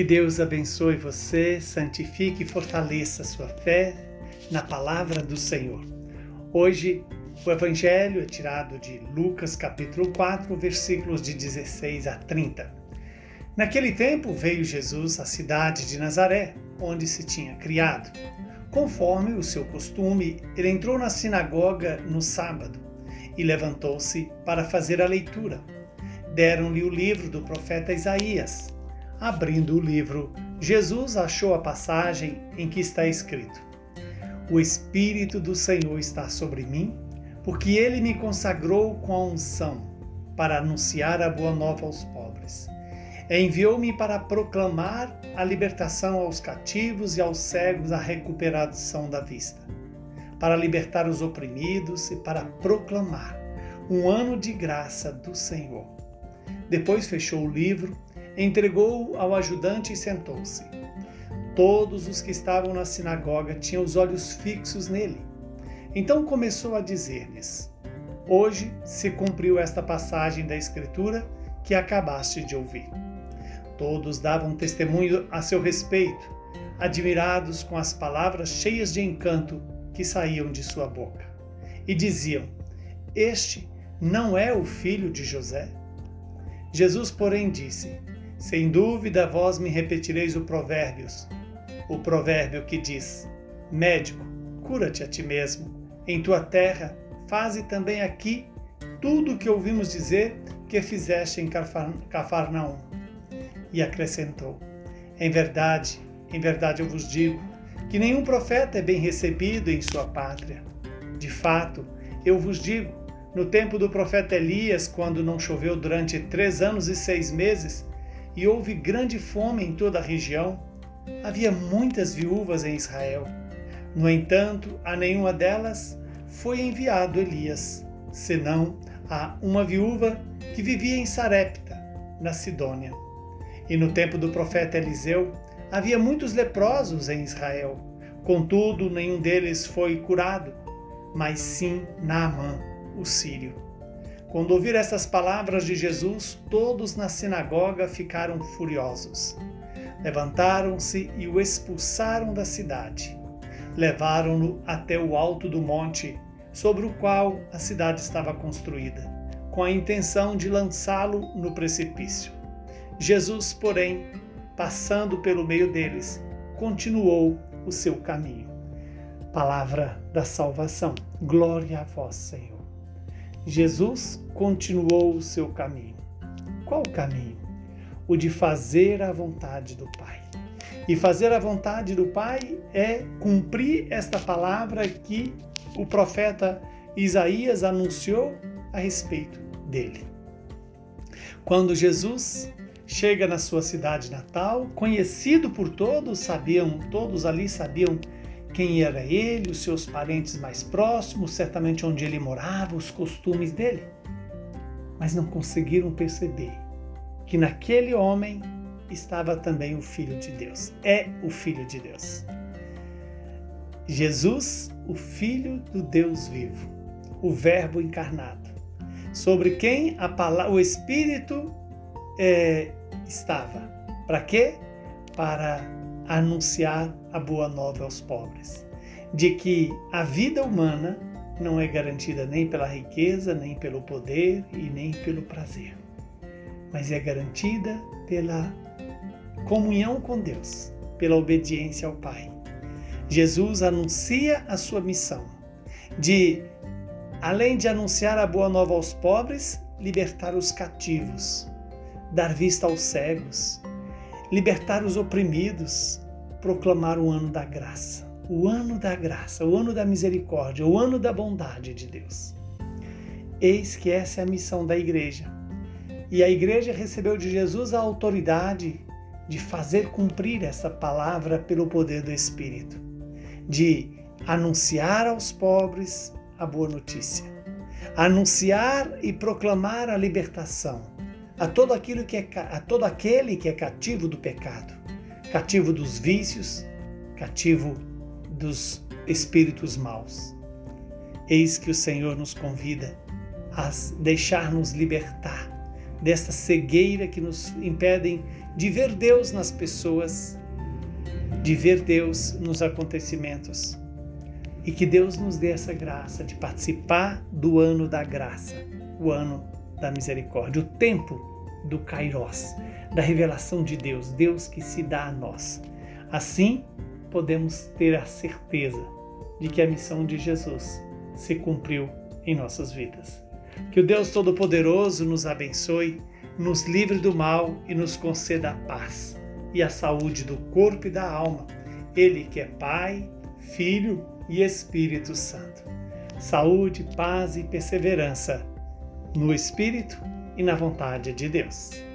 Que Deus abençoe você, santifique e fortaleça a sua fé na palavra do Senhor. Hoje, o Evangelho é tirado de Lucas capítulo 4, versículos de 16 a 30. Naquele tempo veio Jesus à cidade de Nazaré, onde se tinha criado. Conforme o seu costume, ele entrou na sinagoga no sábado e levantou-se para fazer a leitura. Deram-lhe o livro do profeta Isaías. Abrindo o livro, Jesus achou a passagem em que está escrito: O Espírito do Senhor está sobre mim, porque ele me consagrou com a unção para anunciar a boa nova aos pobres. Enviou-me para proclamar a libertação aos cativos e aos cegos a recuperação da vista, para libertar os oprimidos e para proclamar um ano de graça do Senhor. Depois fechou o livro, entregou-o ao ajudante e sentou-se. Todos os que estavam na sinagoga tinham os olhos fixos nele. Então começou a dizer-lhes: Hoje se cumpriu esta passagem da Escritura que acabaste de ouvir. Todos davam testemunho a seu respeito, admirados com as palavras cheias de encanto que saíam de sua boca. E diziam: Este não é o filho de José? Jesus, porém, disse: Sem dúvida vós me repetireis o provérbios, o provérbio que diz: Médico, cura-te a ti mesmo. Em tua terra, faze também aqui tudo o que ouvimos dizer que fizeste em Cafarnaum. E acrescentou: Em verdade, em verdade eu vos digo, que nenhum profeta é bem recebido em sua pátria. De fato, eu vos digo, no tempo do profeta Elias, quando não choveu durante três anos e seis meses, e houve grande fome em toda a região, havia muitas viúvas em Israel. No entanto, a nenhuma delas foi enviado Elias, senão a uma viúva que vivia em Sarepta, na Sidônia. E no tempo do profeta Eliseu, havia muitos leprosos em Israel. Contudo, nenhum deles foi curado, mas sim Naamã, o sírio. Quando ouviram essas palavras de Jesus, todos na sinagoga ficaram furiosos. Levantaram-se e o expulsaram da cidade. Levaram-no até o alto do monte, sobre o qual a cidade estava construída, com a intenção de lançá-lo no precipício. Jesus, porém, passando pelo meio deles, continuou o seu caminho. Palavra da salvação. Glória a vós, Senhor. Jesus continuou o seu caminho. Qual o caminho? O de fazer a vontade do Pai. E fazer a vontade do Pai é cumprir esta palavra que o profeta Isaías anunciou a respeito dele. Quando Jesus chega na sua cidade natal, conhecido por todos, sabiam, todos ali sabiam quem era ele, os seus parentes mais próximos, certamente onde ele morava, os costumes dele. Mas não conseguiram perceber que naquele homem estava também o Filho de Deus. É o Filho de Deus. Jesus, o Filho do Deus vivo, o Verbo encarnado, sobre quem palavra, o Espírito é, estava. Para quê? Para anunciar a boa nova aos pobres, de que a vida humana não é garantida nem pela riqueza, nem pelo poder e nem pelo prazer, mas é garantida pela comunhão com Deus, pela obediência ao Pai. Jesus anuncia a sua missão de, além de anunciar a boa nova aos pobres, libertar os cativos, dar vista aos cegos, libertar os oprimidos, proclamar o ano da graça, o ano da graça, o ano da misericórdia, o ano da bondade de Deus. Eis que essa é a missão da igreja. E a igreja recebeu de Jesus a autoridade de fazer cumprir essa palavra pelo poder do Espírito, de anunciar aos pobres a boa notícia, anunciar e proclamar a libertação, a todo, aquilo que é, a todo aquele que é cativo do pecado, cativo dos vícios, cativo dos espíritos maus. Eis que o Senhor nos convida a deixar-nos libertar dessa cegueira que nos impedem de ver Deus nas pessoas, de ver Deus nos acontecimentos. E que Deus nos dê essa graça de participar do ano da graça, o ano da misericórdia, o tempo do Kairos, da revelação de Deus, Deus que se dá a nós. Assim, podemos ter a certeza de que a missão de Jesus se cumpriu em nossas vidas. Que o Deus Todo-Poderoso nos abençoe, nos livre do mal e nos conceda a paz e a saúde do corpo e da alma. Ele que é Pai, Filho e Espírito Santo. Saúde, paz e perseverança no Espírito e na vontade de Deus.